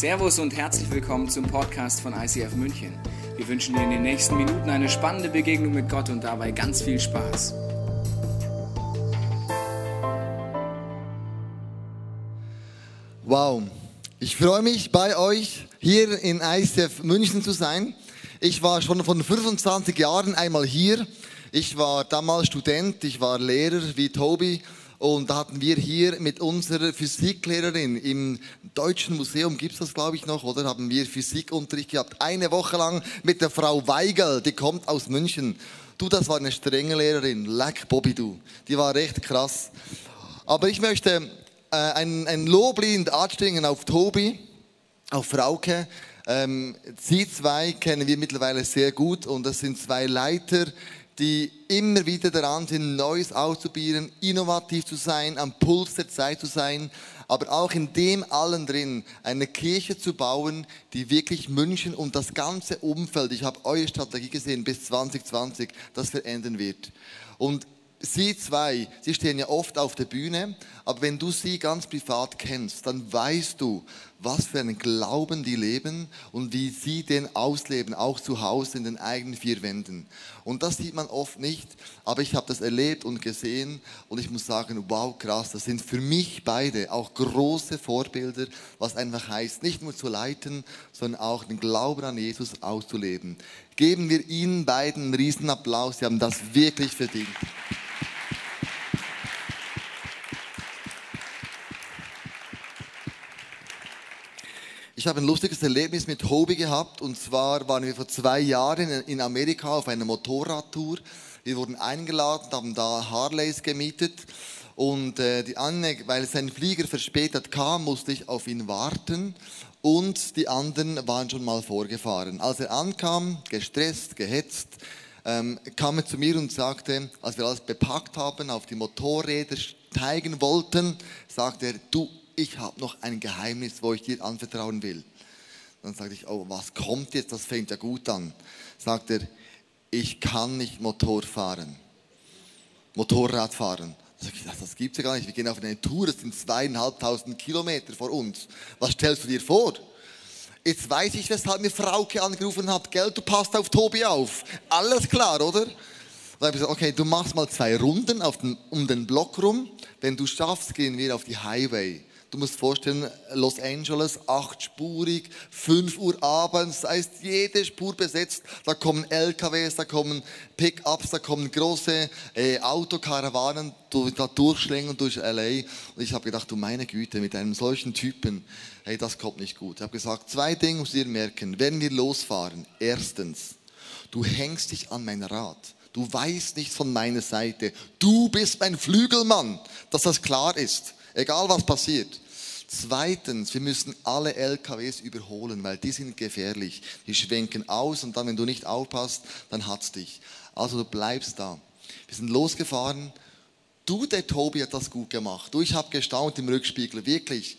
Servus und herzlich willkommen zum Podcast von ICF München. Wir wünschen dir in den nächsten Minuten eine spannende Begegnung mit Gott und dabei ganz viel Spaß. Wow, ich freue mich bei euch hier in ICF München zu sein. Ich war schon von 25 Jahren einmal hier. Ich war damals Student, ich war Lehrer wie Tobi und da hatten wir hier mit unserer Physiklehrerin im Deutschen Museum, gibt es das glaube ich noch, oder? Haben wir Physikunterricht gehabt. Eine Woche lang mit der Frau Weigel, die kommt aus München. Du, das war eine strenge Lehrerin. Leck, Bobby, du. Die war recht krass. Aber ich möchte äh, ein, ein Loblied anstrengen auf Tobi, auf Frauke. Ähm, sie zwei kennen wir mittlerweile sehr gut und das sind zwei Leiter, die immer wieder daran sind, Neues auszuprobieren, innovativ zu sein, am Puls der Zeit zu sein, aber auch in dem allen drin eine Kirche zu bauen, die wirklich München und das ganze Umfeld, ich habe eure Strategie gesehen bis 2020, das verändern wird. Und Sie zwei, sie stehen ja oft auf der Bühne, aber wenn du sie ganz privat kennst, dann weißt du, was für einen Glauben die leben und wie sie den ausleben, auch zu Hause in den eigenen vier Wänden. Und das sieht man oft nicht, aber ich habe das erlebt und gesehen und ich muss sagen, wow, krass, das sind für mich beide auch große Vorbilder, was einfach heißt, nicht nur zu leiten, sondern auch den Glauben an Jesus auszuleben. Geben wir ihnen beiden einen Riesenapplaus, sie haben das wirklich verdient. Ich habe ein lustiges Erlebnis mit Hobie gehabt und zwar waren wir vor zwei Jahren in Amerika auf einer Motorradtour. Wir wurden eingeladen, haben da Harleys gemietet und äh, die Anne, weil sein Flieger verspätet kam, musste ich auf ihn warten und die anderen waren schon mal vorgefahren. Als er ankam, gestresst, gehetzt, ähm, kam er zu mir und sagte, als wir alles bepackt haben, auf die Motorräder steigen wollten, sagte er, du, ich habe noch ein Geheimnis, wo ich dir anvertrauen will. Dann sagte ich, oh, was kommt jetzt? Das fängt ja gut an. Sagt er, ich kann nicht Motor fahren. Motorrad fahren. Sag ich, das gibt es ja gar nicht. Wir gehen auf eine Tour, das sind zweieinhalbtausend Kilometer vor uns. Was stellst du dir vor? Jetzt weiß ich, weshalb mir Frauke angerufen hat, gell, du passt auf Tobi auf. Alles klar, oder? Dann habe ich gesagt, okay, du machst mal zwei Runden den, um den Block rum. Wenn du schaffst, gehen wir auf die Highway. Du musst vorstellen, Los Angeles, achtspurig, 5 Uhr abends, das heißt jede Spur besetzt. Da kommen LKWs, da kommen Pickups, da kommen große äh, Autokarawanen die da durchschlängeln durch LA. Und ich habe gedacht, du meine Güte, mit einem solchen Typen, hey, das kommt nicht gut. Ich habe gesagt, zwei Dinge musst du dir merken. Wenn wir losfahren, erstens, du hängst dich an mein Rad. Du weißt nichts von meiner Seite. Du bist mein Flügelmann, dass das klar ist. Egal was passiert. Zweitens, wir müssen alle LKWs überholen, weil die sind gefährlich. Die schwenken aus und dann, wenn du nicht aufpasst, dann hat's dich. Also du bleibst da. Wir sind losgefahren. Du, der Tobi, hat das gut gemacht. Du, ich habe gestaunt im Rückspiegel, wirklich.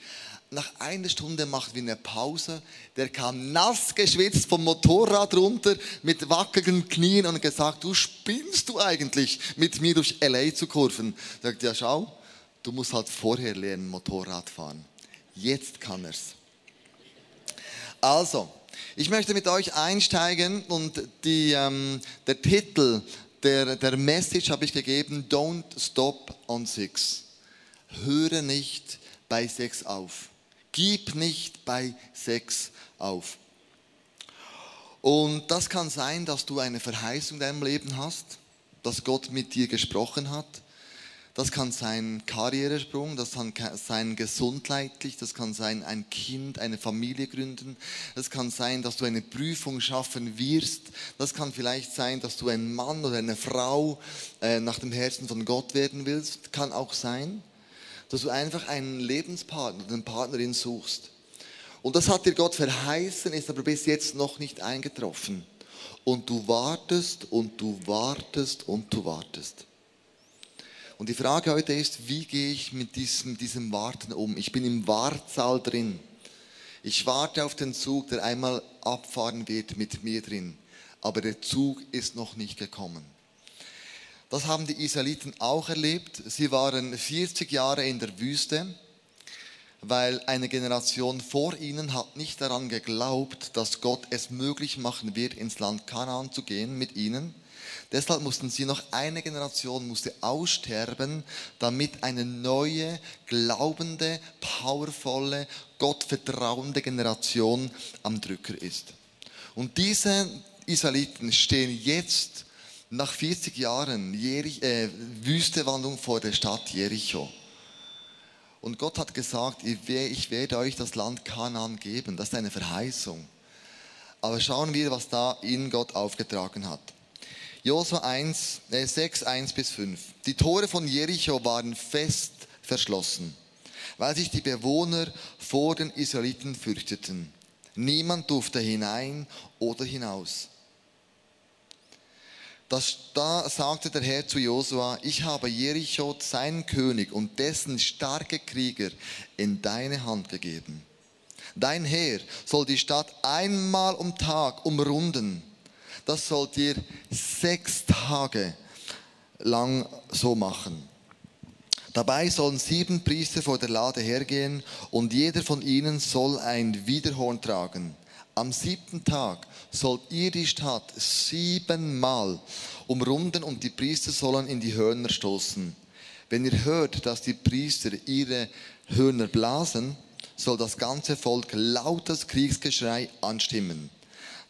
Nach einer Stunde machten wir eine Pause. Der kam nass geschwitzt vom Motorrad runter mit wackeligen Knien und gesagt, du spinnst du eigentlich, mit mir durch LA zu kurven. Sagt, ja schau, Du musst halt vorher lernen, Motorrad fahren. Jetzt kann er's. Also, ich möchte mit euch einsteigen und die, ähm, der Titel der, der Message habe ich gegeben, Don't Stop on Six. Höre nicht bei Sex auf. Gib nicht bei Sex auf. Und das kann sein, dass du eine Verheißung in deinem Leben hast, dass Gott mit dir gesprochen hat das kann sein Karrieresprung, das kann sein gesundheitlich, das kann sein ein Kind, eine Familie gründen, das kann sein, dass du eine Prüfung schaffen wirst, das kann vielleicht sein, dass du ein Mann oder eine Frau äh, nach dem Herzen von Gott werden willst, kann auch sein, dass du einfach einen Lebenspartner, eine Partnerin suchst. Und das hat dir Gott verheißen, ist aber bis jetzt noch nicht eingetroffen. Und du wartest und du wartest und du wartest. Und die Frage heute ist, wie gehe ich mit diesem, diesem Warten um? Ich bin im Wartsaal drin. Ich warte auf den Zug, der einmal abfahren wird mit mir drin. Aber der Zug ist noch nicht gekommen. Das haben die Israeliten auch erlebt. Sie waren 40 Jahre in der Wüste. weil eine Generation vor ihnen hat nicht daran geglaubt, dass Gott es möglich machen wird, ins Land Kanaan zu gehen mit ihnen. Deshalb mussten sie noch eine Generation musste aussterben, damit eine neue, glaubende, powervolle, gottvertrauende Generation am Drücker ist. Und diese Israeliten stehen jetzt nach 40 Jahren Jerich, äh, Wüstewandlung vor der Stadt Jericho. Und Gott hat gesagt, ich werde euch das Land Kanaan geben. Das ist eine Verheißung. Aber schauen wir, was da ihnen Gott aufgetragen hat. Josua 1, äh 6, 1 bis 5. Die Tore von Jericho waren fest verschlossen, weil sich die Bewohner vor den Israeliten fürchteten. Niemand durfte hinein oder hinaus. Das, da sagte der Herr zu Josua, ich habe Jericho, seinen König und dessen starke Krieger in deine Hand gegeben. Dein Heer soll die Stadt einmal um Tag umrunden. Das sollt ihr sechs Tage lang so machen. Dabei sollen sieben Priester vor der Lade hergehen und jeder von ihnen soll ein Widerhorn tragen. Am siebten Tag sollt ihr die Stadt siebenmal umrunden und die Priester sollen in die Hörner stoßen. Wenn ihr hört, dass die Priester ihre Hörner blasen, soll das ganze Volk lautes Kriegsgeschrei anstimmen.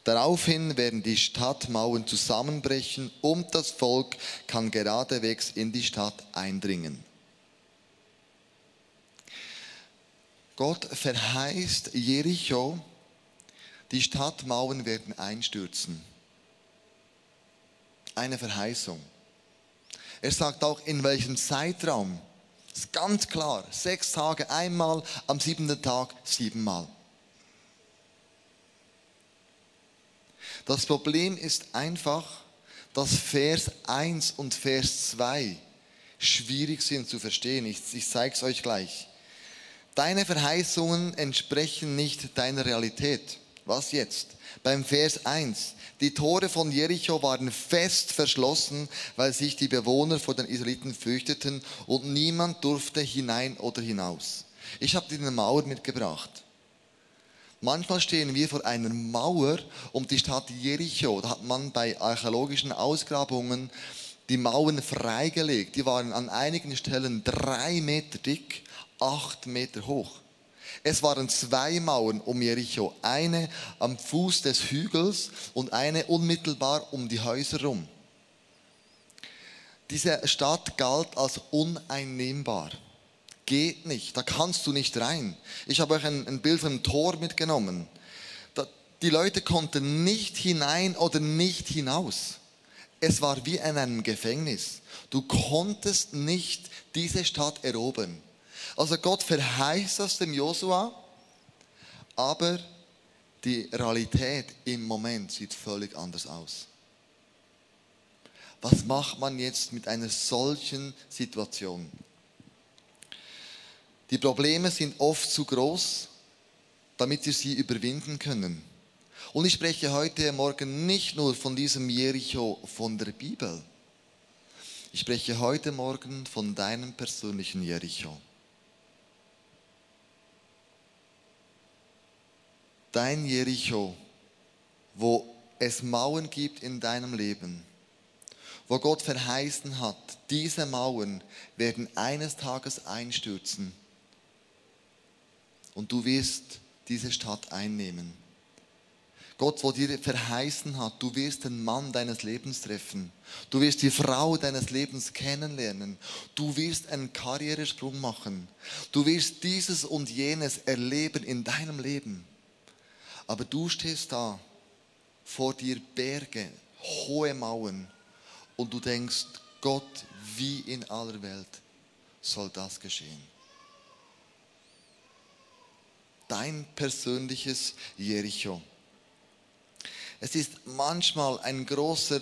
Daraufhin werden die Stadtmauern zusammenbrechen und das Volk kann geradewegs in die Stadt eindringen. Gott verheißt Jericho, die Stadtmauern werden einstürzen. Eine Verheißung. Er sagt auch, in welchem Zeitraum. Das ist ganz klar. Sechs Tage einmal, am siebten Tag siebenmal. Das Problem ist einfach, dass Vers 1 und Vers 2 schwierig sind zu verstehen. Ich, ich zeige es euch gleich. Deine Verheißungen entsprechen nicht deiner Realität. Was jetzt? Beim Vers 1. Die Tore von Jericho waren fest verschlossen, weil sich die Bewohner vor den Israeliten fürchteten und niemand durfte hinein oder hinaus. Ich habe dir eine Mauer mitgebracht. Manchmal stehen wir vor einer Mauer um die Stadt Jericho. Da hat man bei archäologischen Ausgrabungen die Mauern freigelegt. Die waren an einigen Stellen drei Meter dick, acht Meter hoch. Es waren zwei Mauern um Jericho, eine am Fuß des Hügels und eine unmittelbar um die Häuser rum. Diese Stadt galt als uneinnehmbar. Geht nicht, da kannst du nicht rein. Ich habe euch ein, ein Bild einem Tor mitgenommen. Da, die Leute konnten nicht hinein oder nicht hinaus. Es war wie in einem Gefängnis. Du konntest nicht diese Stadt erobern. Also Gott verheißt das dem Josua, aber die Realität im Moment sieht völlig anders aus. Was macht man jetzt mit einer solchen Situation? Die Probleme sind oft zu groß, damit wir sie überwinden können. Und ich spreche heute Morgen nicht nur von diesem Jericho von der Bibel. Ich spreche heute Morgen von deinem persönlichen Jericho. dein Jericho, wo es Mauern gibt in deinem Leben, wo Gott verheißen hat, diese Mauern werden eines Tages einstürzen und du wirst diese Stadt einnehmen. Gott, wo dir verheißen hat, du wirst den Mann deines Lebens treffen. Du wirst die Frau deines Lebens kennenlernen. Du wirst einen Karrieresprung machen. Du wirst dieses und jenes erleben in deinem Leben. Aber du stehst da, vor dir Berge, hohe Mauern und du denkst, Gott, wie in aller Welt soll das geschehen? Dein persönliches Jericho. Es ist manchmal ein großer,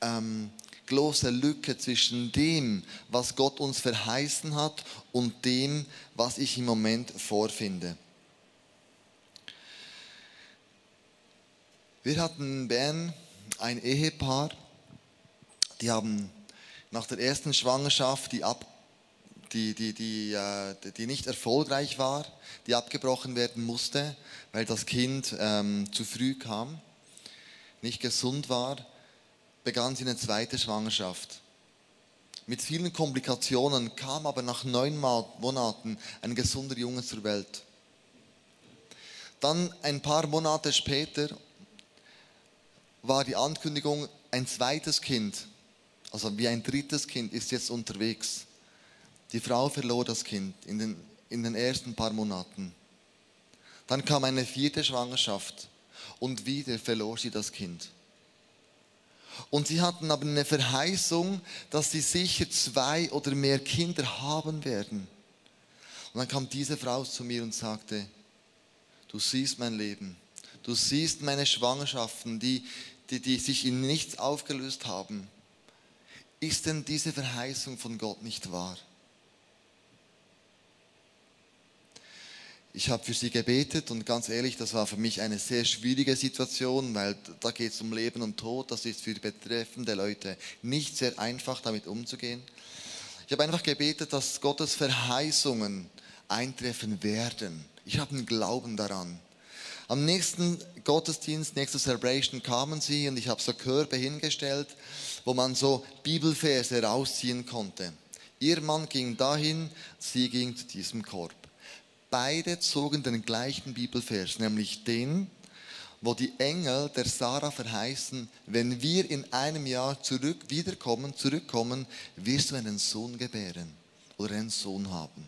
ähm, große Lücke zwischen dem, was Gott uns verheißen hat und dem, was ich im Moment vorfinde. Wir hatten in Bern ein Ehepaar, die haben nach der ersten Schwangerschaft die, Ab die, die, die, äh, die nicht erfolgreich war, die abgebrochen werden musste, weil das Kind ähm, zu früh kam, nicht gesund war, begann sie eine zweite Schwangerschaft. Mit vielen Komplikationen kam aber nach neun Monaten ein gesunder Junge zur Welt. Dann ein paar Monate später war die Ankündigung, ein zweites Kind, also wie ein drittes Kind, ist jetzt unterwegs. Die Frau verlor das Kind in den, in den ersten paar Monaten. Dann kam eine vierte Schwangerschaft und wieder verlor sie das Kind. Und sie hatten aber eine Verheißung, dass sie sicher zwei oder mehr Kinder haben werden. Und dann kam diese Frau zu mir und sagte, du siehst mein Leben, du siehst meine Schwangerschaften, die, die, die sich in nichts aufgelöst haben. Ist denn diese Verheißung von Gott nicht wahr? Ich habe für sie gebetet und ganz ehrlich, das war für mich eine sehr schwierige Situation, weil da geht es um Leben und Tod. Das ist für betreffende Leute nicht sehr einfach, damit umzugehen. Ich habe einfach gebetet, dass Gottes Verheißungen eintreffen werden. Ich habe einen Glauben daran. Am nächsten Gottesdienst, nächste Celebration kamen sie und ich habe so Körbe hingestellt, wo man so Bibelverse rausziehen konnte. Ihr Mann ging dahin, sie ging zu diesem Korb beide zogen den gleichen Bibelvers, nämlich den, wo die Engel der Sarah verheißen, wenn wir in einem Jahr zurück, wiederkommen, zurückkommen, wirst du einen Sohn gebären oder einen Sohn haben.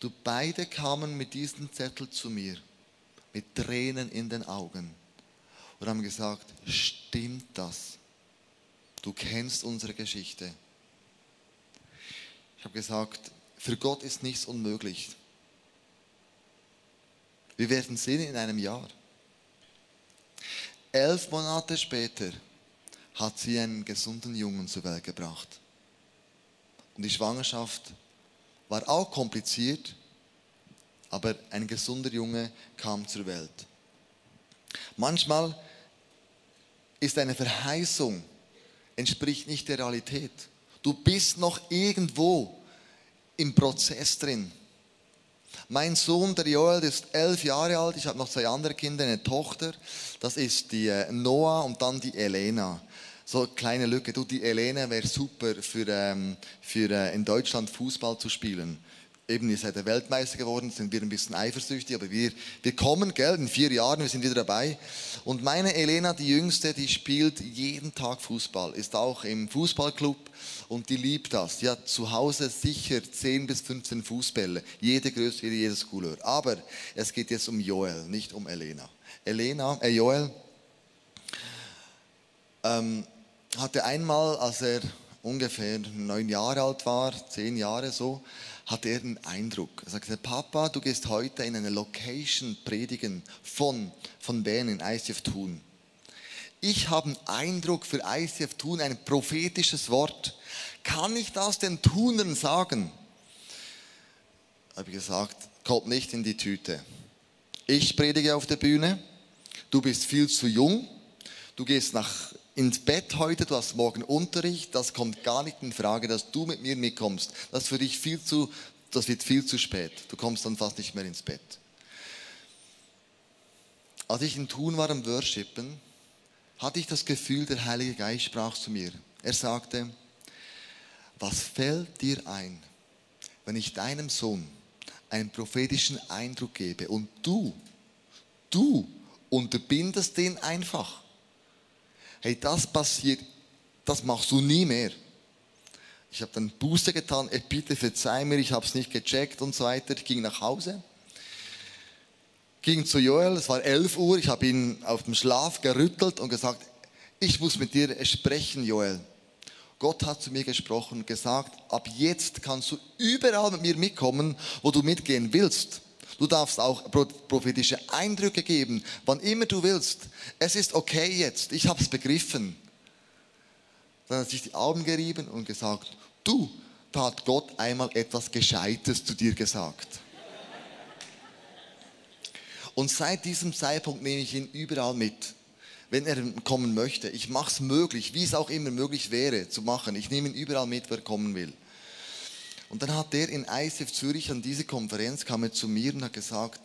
Du beide kamen mit diesem Zettel zu mir, mit Tränen in den Augen und haben gesagt, stimmt das? Du kennst unsere Geschichte. Ich habe gesagt, für Gott ist nichts unmöglich. Wir werden sehen in einem Jahr. Elf Monate später hat sie einen gesunden Jungen zur Welt gebracht. Und die Schwangerschaft war auch kompliziert, aber ein gesunder Junge kam zur Welt. Manchmal ist eine Verheißung, entspricht nicht der Realität. Du bist noch irgendwo im Prozess drin. Mein Sohn, der Joel, ist elf Jahre alt. Ich habe noch zwei andere Kinder, eine Tochter. Das ist die äh, Noah und dann die Elena. So kleine Lücke. Du, die Elena wäre super für, ähm, für äh, in Deutschland Fußball zu spielen eben ihr seid der Weltmeister geworden, sind wir ein bisschen eifersüchtig, aber wir, wir kommen, gell, in vier Jahren, wir sind wieder dabei. Und meine Elena, die Jüngste, die spielt jeden Tag Fußball, ist auch im Fußballclub und die liebt das. Die hat zu Hause sicher 10 bis 15 Fußbälle, jede Größe, jedes Couleur. Aber es geht jetzt um Joel, nicht um Elena. Elena, äh Joel, ähm, hatte einmal, als er ungefähr neun Jahre alt war, zehn Jahre so, hatte er einen Eindruck. Er sagte, Papa, du gehst heute in eine Location predigen von, von Bern in ICF Thun. Ich habe einen Eindruck für ICF Thun, ein prophetisches Wort. Kann ich das den Tunern sagen? Habe ich gesagt, kommt nicht in die Tüte. Ich predige auf der Bühne, du bist viel zu jung, du gehst nach ins Bett heute, du hast morgen Unterricht, das kommt gar nicht in Frage, dass du mit mir mitkommst. Das ist für dich viel zu, das wird viel zu spät. Du kommst dann fast nicht mehr ins Bett. Als ich in Thun war am Worshipen, hatte ich das Gefühl, der Heilige Geist sprach zu mir. Er sagte, was fällt dir ein, wenn ich deinem Sohn einen prophetischen Eindruck gebe und du, du unterbindest den einfach? Hey, das passiert, das machst du nie mehr. Ich habe dann Buße getan, ey, bitte verzeih mir, ich habe es nicht gecheckt und so weiter. Ich ging nach Hause, ging zu Joel, es war 11 Uhr, ich habe ihn auf dem Schlaf gerüttelt und gesagt, ich muss mit dir sprechen, Joel. Gott hat zu mir gesprochen und gesagt, ab jetzt kannst du überall mit mir mitkommen, wo du mitgehen willst. Du darfst auch prophetische Eindrücke geben, wann immer du willst. Es ist okay jetzt, ich habe es begriffen. Dann hat sich die Augen gerieben und gesagt, du, da hat Gott einmal etwas Gescheites zu dir gesagt. Und seit diesem Zeitpunkt nehme ich ihn überall mit, wenn er kommen möchte. Ich mache es möglich, wie es auch immer möglich wäre zu machen. Ich nehme ihn überall mit, wer kommen will. Und dann hat er in ICF Zürich an diese Konferenz, kam er zu mir und hat gesagt,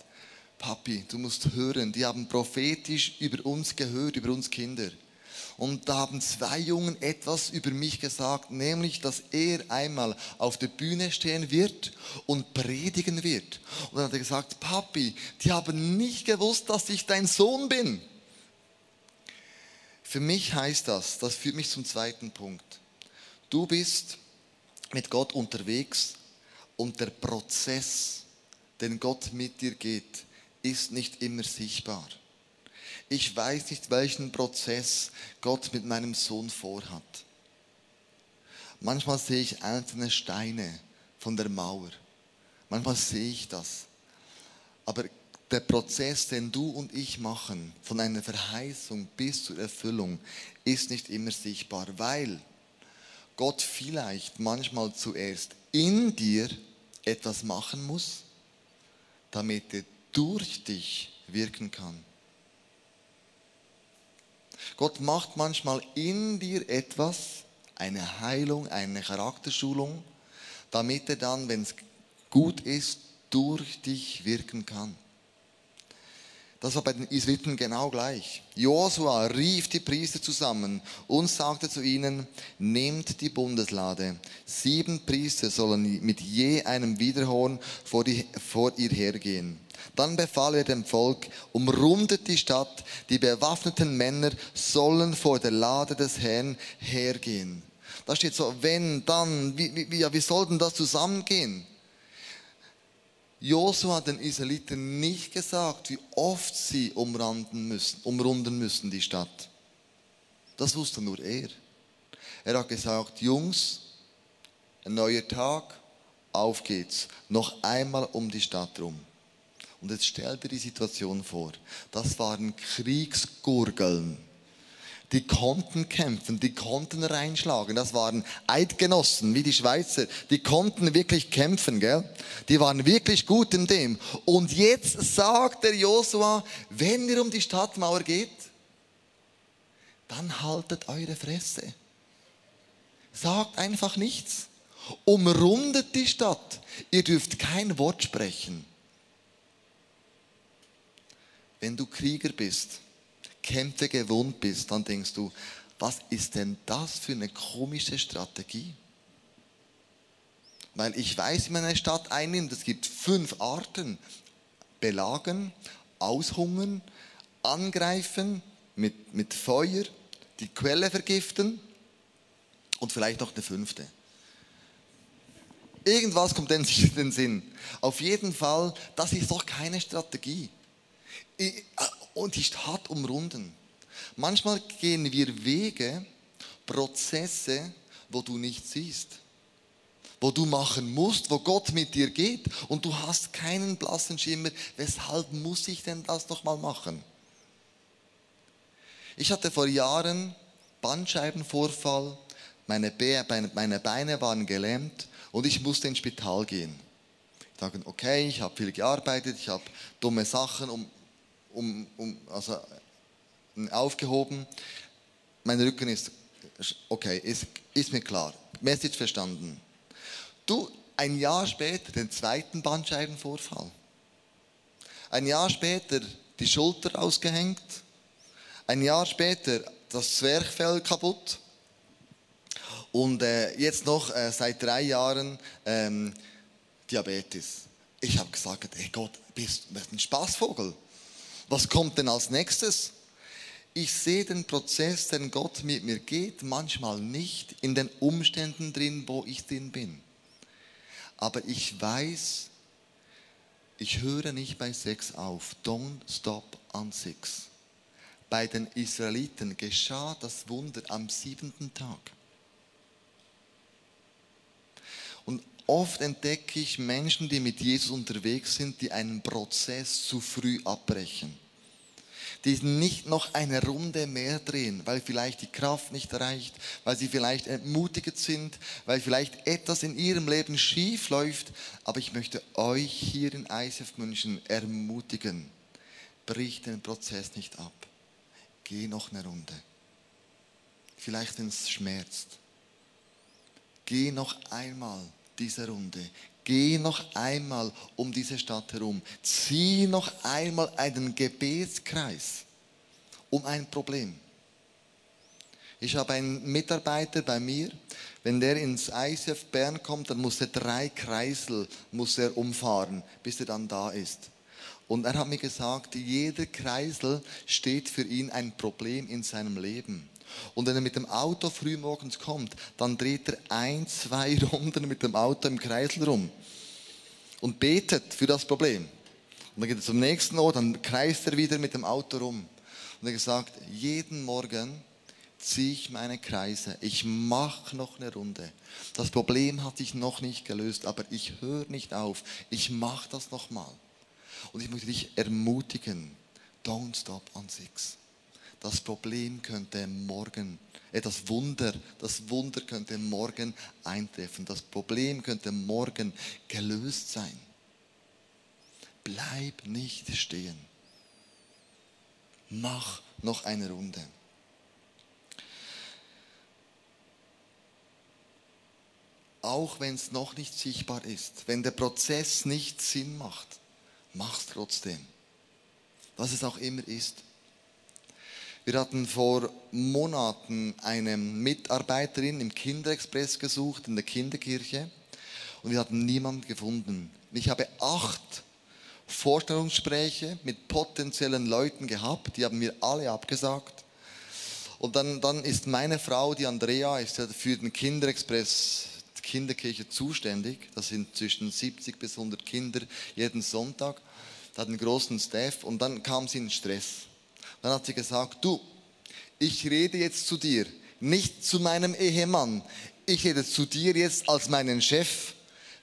Papi, du musst hören, die haben prophetisch über uns gehört, über uns Kinder. Und da haben zwei Jungen etwas über mich gesagt, nämlich, dass er einmal auf der Bühne stehen wird und predigen wird. Und dann hat er gesagt, Papi, die haben nicht gewusst, dass ich dein Sohn bin. Für mich heißt das, das führt mich zum zweiten Punkt. Du bist mit Gott unterwegs und der Prozess, den Gott mit dir geht, ist nicht immer sichtbar. Ich weiß nicht, welchen Prozess Gott mit meinem Sohn vorhat. Manchmal sehe ich einzelne Steine von der Mauer. Manchmal sehe ich das. Aber der Prozess, den du und ich machen, von einer Verheißung bis zur Erfüllung, ist nicht immer sichtbar, weil Gott vielleicht manchmal zuerst in dir etwas machen muss, damit er durch dich wirken kann. Gott macht manchmal in dir etwas, eine Heilung, eine Charakterschulung, damit er dann, wenn es gut ist, durch dich wirken kann. Das war bei den Israeliten genau gleich. Josua rief die Priester zusammen und sagte zu ihnen, nehmt die Bundeslade. Sieben Priester sollen mit je einem Widerhorn vor, die, vor ihr hergehen. Dann befahl er dem Volk, umrundet die Stadt, die bewaffneten Männer sollen vor der Lade des Herrn hergehen. Da steht so, wenn, dann, wie, wie, wie soll denn das zusammengehen? Josua hat den Israeliten nicht gesagt, wie oft sie umrunden müssen, umrunden müssen die Stadt. Das wusste nur er. Er hat gesagt, Jungs, ein neuer Tag, auf geht's. Noch einmal um die Stadt rum. Und jetzt stell dir die Situation vor. Das waren Kriegsgurgeln die konnten kämpfen, die konnten reinschlagen. Das waren Eidgenossen, wie die Schweizer. Die konnten wirklich kämpfen, gell? Die waren wirklich gut in dem. Und jetzt sagt der Josua, wenn ihr um die Stadtmauer geht, dann haltet eure Fresse. Sagt einfach nichts. Umrundet die Stadt. Ihr dürft kein Wort sprechen. Wenn du Krieger bist, Kämpfe gewohnt bist, dann denkst du, was ist denn das für eine komische Strategie? Weil ich weiß, wie man eine Stadt einnimmt. Es gibt fünf Arten. Belagen, aushungern, angreifen mit, mit Feuer, die Quelle vergiften und vielleicht noch eine fünfte. Irgendwas kommt in den Sinn. Auf jeden Fall, das ist doch keine Strategie und die Stadt umrunden. Manchmal gehen wir Wege, Prozesse, wo du nicht siehst, wo du machen musst, wo Gott mit dir geht und du hast keinen blassen Schimmer, weshalb muss ich denn das nochmal machen? Ich hatte vor Jahren Bandscheibenvorfall, meine, Be meine Beine waren gelähmt und ich musste ins Spital gehen. Ich dachte, okay, ich habe viel gearbeitet, ich habe dumme Sachen um, um, um, also, aufgehoben. Mein Rücken ist, okay, ist, ist mir klar. Message verstanden. Du, ein Jahr später den zweiten Bandscheibenvorfall. Ein Jahr später die Schulter ausgehängt. Ein Jahr später das Zwerchfell kaputt. Und äh, jetzt noch äh, seit drei Jahren ähm, Diabetes. Ich habe gesagt, ey Gott, bist du ein Spaßvogel? Was kommt denn als nächstes? Ich sehe den Prozess, den Gott mit mir geht, manchmal nicht in den Umständen drin, wo ich drin bin. Aber ich weiß, ich höre nicht bei sechs auf. Don't stop on six. Bei den Israeliten geschah das Wunder am siebenten Tag. Und oft entdecke ich Menschen, die mit Jesus unterwegs sind, die einen Prozess zu früh abbrechen. Die nicht noch eine Runde mehr drehen, weil vielleicht die Kraft nicht reicht, weil sie vielleicht entmutigt sind, weil vielleicht etwas in ihrem Leben schief läuft. Aber ich möchte euch hier in ISF München ermutigen. Brich den Prozess nicht ab. Geh noch eine Runde. Vielleicht, wenn es schmerzt. Geh noch einmal diese Runde. Geh noch einmal um diese Stadt herum. Zieh noch einmal einen Gebetskreis um ein Problem. Ich habe einen Mitarbeiter bei mir, wenn der ins ICF Bern kommt, dann muss er drei Kreisel muss er umfahren, bis er dann da ist. Und er hat mir gesagt, jeder Kreisel steht für ihn ein Problem in seinem Leben. Und wenn er mit dem Auto früh morgens kommt, dann dreht er ein, zwei Runden mit dem Auto im Kreisel rum und betet für das Problem. Und dann geht er zum nächsten Ort, dann kreist er wieder mit dem Auto rum. Und er gesagt, jeden Morgen ziehe ich meine Kreise. Ich mache noch eine Runde. Das Problem hat sich noch nicht gelöst, aber ich höre nicht auf. Ich mache das nochmal. Und ich möchte dich ermutigen, don't stop on six. Das Problem könnte morgen, äh, das Wunder, das Wunder könnte morgen eintreffen. Das Problem könnte morgen gelöst sein. Bleib nicht stehen. Mach noch eine Runde. auch wenn es noch nicht sichtbar ist, wenn der Prozess nicht Sinn macht, mach es trotzdem. Was es auch immer ist. Wir hatten vor Monaten eine Mitarbeiterin im Kinderexpress gesucht, in der Kinderkirche, und wir hatten niemanden gefunden. Ich habe acht Vorstellungsgespräche mit potenziellen Leuten gehabt, die haben mir alle abgesagt. Und dann, dann ist meine Frau, die Andrea, ist für den Kinderexpress Kinderkirche zuständig. Das sind zwischen 70 bis 100 Kinder jeden Sonntag. Da hat einen großen Staff und dann kam sie in Stress. Dann hat sie gesagt, du, ich rede jetzt zu dir, nicht zu meinem Ehemann. Ich rede zu dir jetzt als meinen Chef.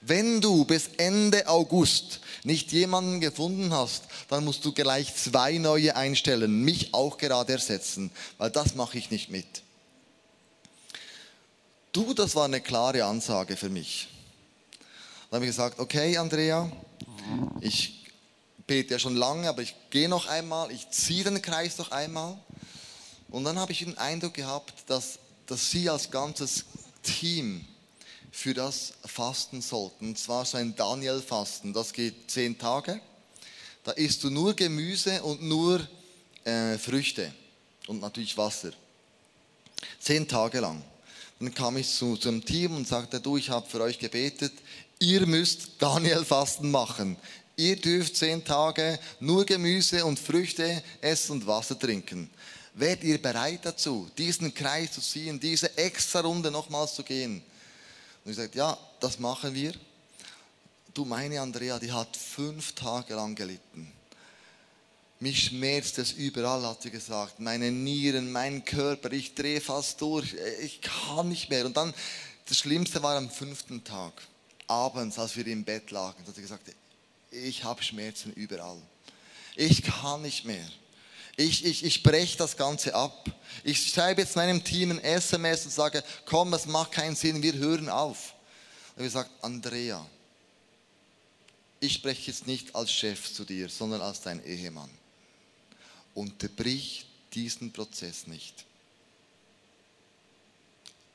Wenn du bis Ende August nicht jemanden gefunden hast, dann musst du gleich zwei neue einstellen, mich auch gerade ersetzen, weil das mache ich nicht mit. Du, das war eine klare Ansage für mich. Dann habe ich gesagt, okay, Andrea, ich bete ja schon lange, aber ich gehe noch einmal, ich ziehe den Kreis noch einmal. Und dann habe ich den Eindruck gehabt, dass, dass Sie als ganzes Team für das fasten sollten. Und zwar so ein Daniel-Fasten. Das geht zehn Tage. Da isst du nur Gemüse und nur äh, Früchte und natürlich Wasser. Zehn Tage lang. Dann kam ich zu, zum Team und sagte, du, ich habe für euch gebetet, ihr müsst Daniel-Fasten machen. Ihr dürft zehn Tage nur Gemüse und Früchte essen und Wasser trinken. Wärt ihr bereit dazu, diesen Kreis zu ziehen, diese extra Runde nochmals zu gehen? Und ich sagte, ja, das machen wir. Du, meine Andrea, die hat fünf Tage lang gelitten. Mich schmerzt es überall, hat sie gesagt. Meine Nieren, mein Körper, ich drehe fast durch. Ich kann nicht mehr. Und dann, das Schlimmste war am fünften Tag, abends, als wir im Bett lagen, hat sie gesagt, ich habe Schmerzen überall. Ich kann nicht mehr. Ich, ich, ich breche das Ganze ab. Ich schreibe jetzt meinem Team ein SMS und sage, komm, es macht keinen Sinn, wir hören auf. Und ich gesagt, Andrea, ich spreche jetzt nicht als Chef zu dir, sondern als dein Ehemann unterbrich diesen Prozess nicht.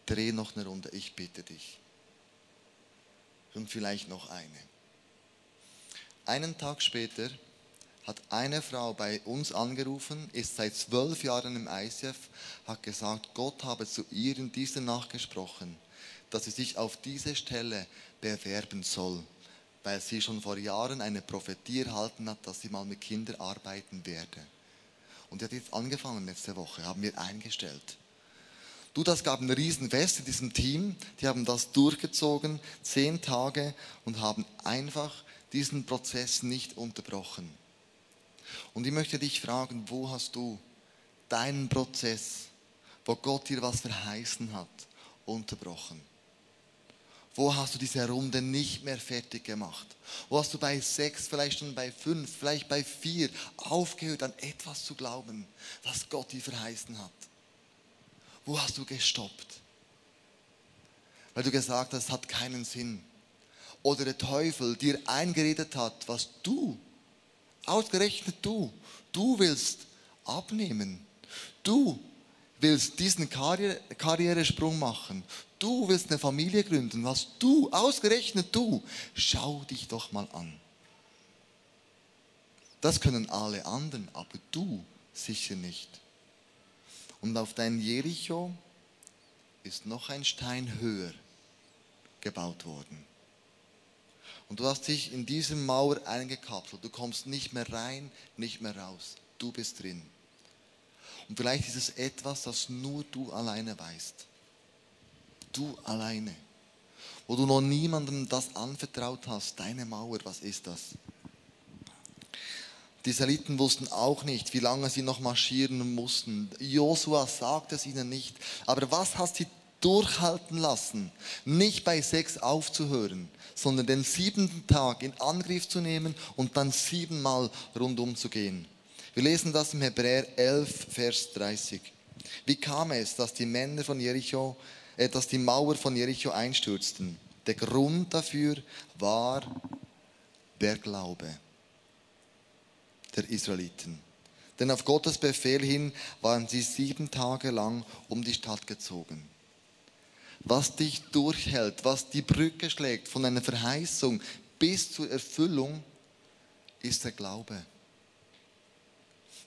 Dreh noch eine Runde, ich bitte dich. Und vielleicht noch eine. Einen Tag später hat eine Frau bei uns angerufen, ist seit zwölf Jahren im ICF, hat gesagt, Gott habe zu ihr in dieser Nacht gesprochen, dass sie sich auf diese Stelle bewerben soll, weil sie schon vor Jahren eine Prophetie erhalten hat, dass sie mal mit Kindern arbeiten werde. Und die hat jetzt angefangen letzte Woche, haben wir eingestellt. Du, das gab ein Riesenfest in diesem Team. Die haben das durchgezogen, zehn Tage und haben einfach diesen Prozess nicht unterbrochen. Und ich möchte dich fragen, wo hast du deinen Prozess, wo Gott dir was verheißen hat, unterbrochen? Wo hast du diese Runde nicht mehr fertig gemacht? Wo hast du bei sechs, vielleicht schon bei fünf, vielleicht bei vier aufgehört, an etwas zu glauben, was Gott dir verheißen hat? Wo hast du gestoppt? Weil du gesagt hast, es hat keinen Sinn. Oder der Teufel dir eingeredet hat, was du, ausgerechnet du, du willst abnehmen. Du willst diesen Karriere Karrieresprung machen. Du willst eine Familie gründen. Was du, ausgerechnet du, schau dich doch mal an. Das können alle anderen, aber du sicher nicht. Und auf dein Jericho ist noch ein Stein höher gebaut worden. Und du hast dich in diese Mauer eingekapselt. Du kommst nicht mehr rein, nicht mehr raus. Du bist drin. Und vielleicht ist es etwas, das nur du alleine weißt. Du alleine. Wo du noch niemandem das anvertraut hast. Deine Mauer, was ist das? Die Israeliten wussten auch nicht, wie lange sie noch marschieren mussten. Josua sagt es ihnen nicht. Aber was hat sie durchhalten lassen, nicht bei sechs aufzuhören, sondern den siebenten Tag in Angriff zu nehmen und dann siebenmal rundum zu gehen? Wir lesen das im Hebräer 11, Vers 30. Wie kam es, dass die Männer von Jericho, äh, dass die Mauer von Jericho einstürzten? Der Grund dafür war der Glaube der Israeliten. Denn auf Gottes Befehl hin waren sie sieben Tage lang um die Stadt gezogen. Was dich durchhält, was die Brücke schlägt von einer Verheißung bis zur Erfüllung, ist der Glaube.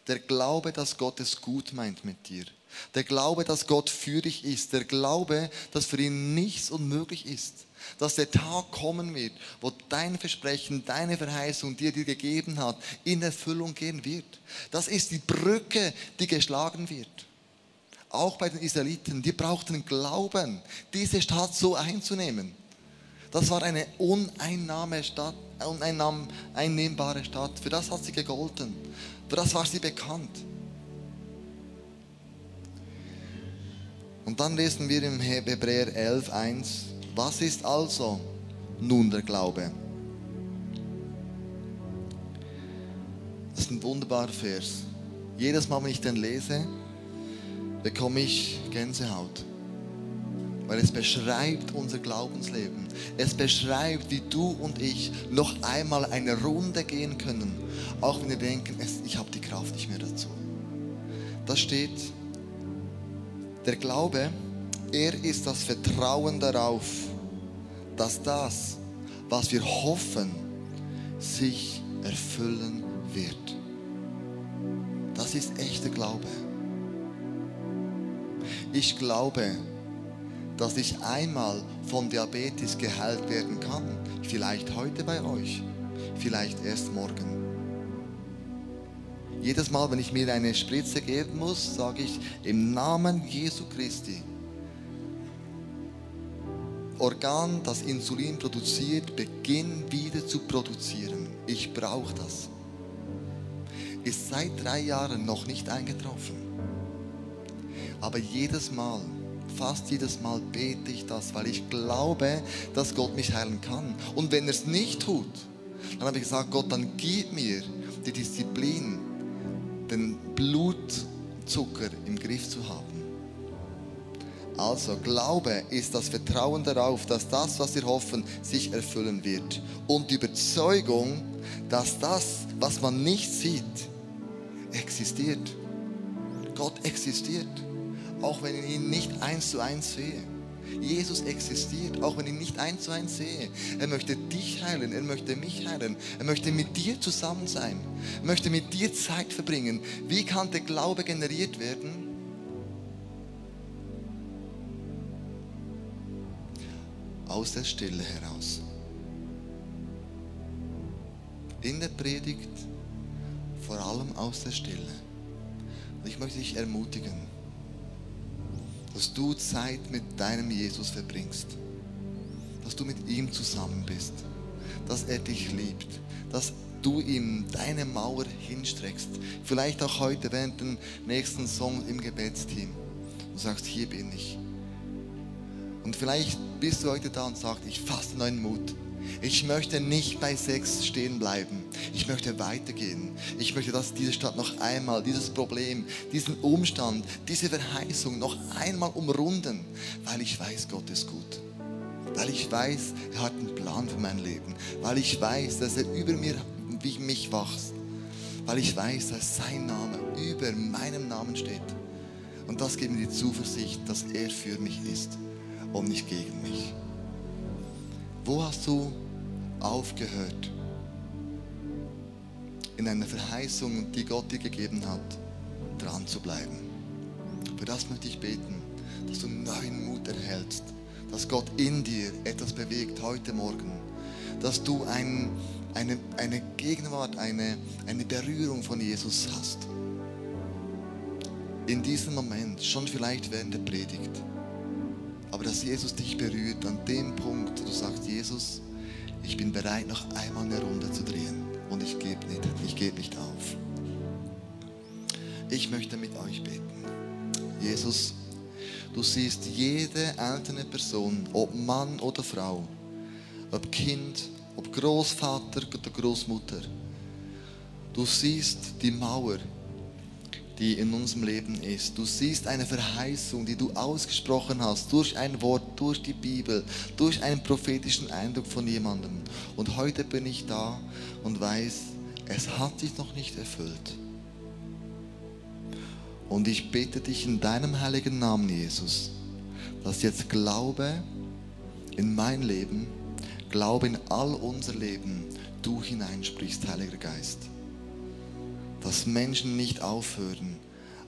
Der Glaube, dass Gott es gut meint mit dir. Der Glaube, dass Gott für dich ist. Der Glaube, dass für ihn nichts unmöglich ist dass der Tag kommen wird, wo dein Versprechen, deine Verheißung, die er dir gegeben hat, in Erfüllung gehen wird. Das ist die Brücke, die geschlagen wird. Auch bei den Israeliten, die brauchten Glauben, diese Stadt so einzunehmen. Das war eine uneinnahme Stadt, uneinnehmbare Stadt. Für das hat sie gegolten. Für das war sie bekannt. Und dann lesen wir im Hebräer 11, 1, was ist also nun der Glaube? Das ist ein wunderbarer Vers. Jedes Mal, wenn ich den lese, bekomme ich Gänsehaut. Weil es beschreibt unser Glaubensleben. Es beschreibt, wie du und ich noch einmal eine Runde gehen können. Auch wenn wir denken, ich habe die Kraft nicht mehr dazu. Da steht, der Glaube er ist das Vertrauen darauf, dass das, was wir hoffen, sich erfüllen wird. Das ist echter Glaube. Ich glaube, dass ich einmal von Diabetes geheilt werden kann. Vielleicht heute bei euch, vielleicht erst morgen. Jedes Mal, wenn ich mir eine Spritze geben muss, sage ich im Namen Jesu Christi Organ, das Insulin produziert, beginnt wieder zu produzieren. Ich brauche das. Ist seit drei Jahren noch nicht eingetroffen. Aber jedes Mal, fast jedes Mal bete ich das, weil ich glaube, dass Gott mich heilen kann. Und wenn er es nicht tut, dann habe ich gesagt, Gott, dann gib mir die Disziplin, den Blutzucker im Griff zu haben. Also Glaube ist das Vertrauen darauf, dass das, was wir hoffen, sich erfüllen wird. Und die Überzeugung, dass das, was man nicht sieht, existiert. Gott existiert, auch wenn ich ihn nicht eins zu eins sehe. Jesus existiert, auch wenn ich ihn nicht eins zu eins sehe. Er möchte dich heilen, er möchte mich heilen, er möchte mit dir zusammen sein, er möchte mit dir Zeit verbringen. Wie kann der Glaube generiert werden? aus der Stille heraus. In der Predigt vor allem aus der Stille. Und ich möchte dich ermutigen, dass du Zeit mit deinem Jesus verbringst, dass du mit ihm zusammen bist, dass er dich liebt, dass du ihm deine Mauer hinstreckst. Vielleicht auch heute während dem nächsten Song im Gebetsteam. Du sagst, hier bin ich. Und vielleicht bist du heute da und sagst, ich fasse neuen Mut. Ich möchte nicht bei sechs stehen bleiben. Ich möchte weitergehen. Ich möchte, dass diese Stadt noch einmal dieses Problem, diesen Umstand, diese Verheißung noch einmal umrunden, weil ich weiß, Gott ist gut. Weil ich weiß, er hat einen Plan für mein Leben. Weil ich weiß, dass er über mir, wie mich wacht. Weil ich weiß, dass sein Name über meinem Namen steht. Und das gibt mir die Zuversicht, dass er für mich ist und nicht gegen mich. Wo hast du aufgehört, in einer Verheißung, die Gott dir gegeben hat, dran zu bleiben? Für das möchte ich beten, dass du neuen Mut erhältst, dass Gott in dir etwas bewegt heute Morgen, dass du ein, eine, eine Gegenwart, eine, eine Berührung von Jesus hast. In diesem Moment, schon vielleicht während der Predigt, aber dass Jesus dich berührt an dem Punkt, wo du sagst, Jesus, ich bin bereit, noch einmal eine Runde zu drehen und ich gebe nicht, ich gebe nicht auf. Ich möchte mit euch beten. Jesus, du siehst jede einzelne Person, ob Mann oder Frau, ob Kind, ob Großvater oder Großmutter. Du siehst die Mauer, die in unserem Leben ist. Du siehst eine Verheißung, die du ausgesprochen hast, durch ein Wort, durch die Bibel, durch einen prophetischen Eindruck von jemandem. Und heute bin ich da und weiß, es hat sich noch nicht erfüllt. Und ich bete dich in deinem heiligen Namen, Jesus, dass jetzt Glaube in mein Leben, Glaube in all unser Leben, du hineinsprichst, Heiliger Geist. Dass Menschen nicht aufhören,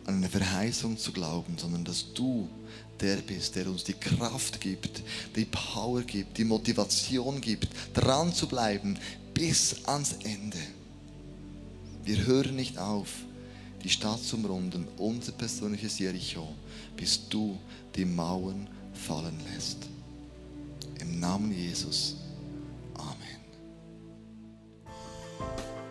an eine Verheißung zu glauben, sondern dass du der bist, der uns die Kraft gibt, die Power gibt, die Motivation gibt, dran zu bleiben bis ans Ende. Wir hören nicht auf, die Stadt zu umrunden, unser persönliches Jericho, bis du die Mauern fallen lässt. Im Namen Jesus.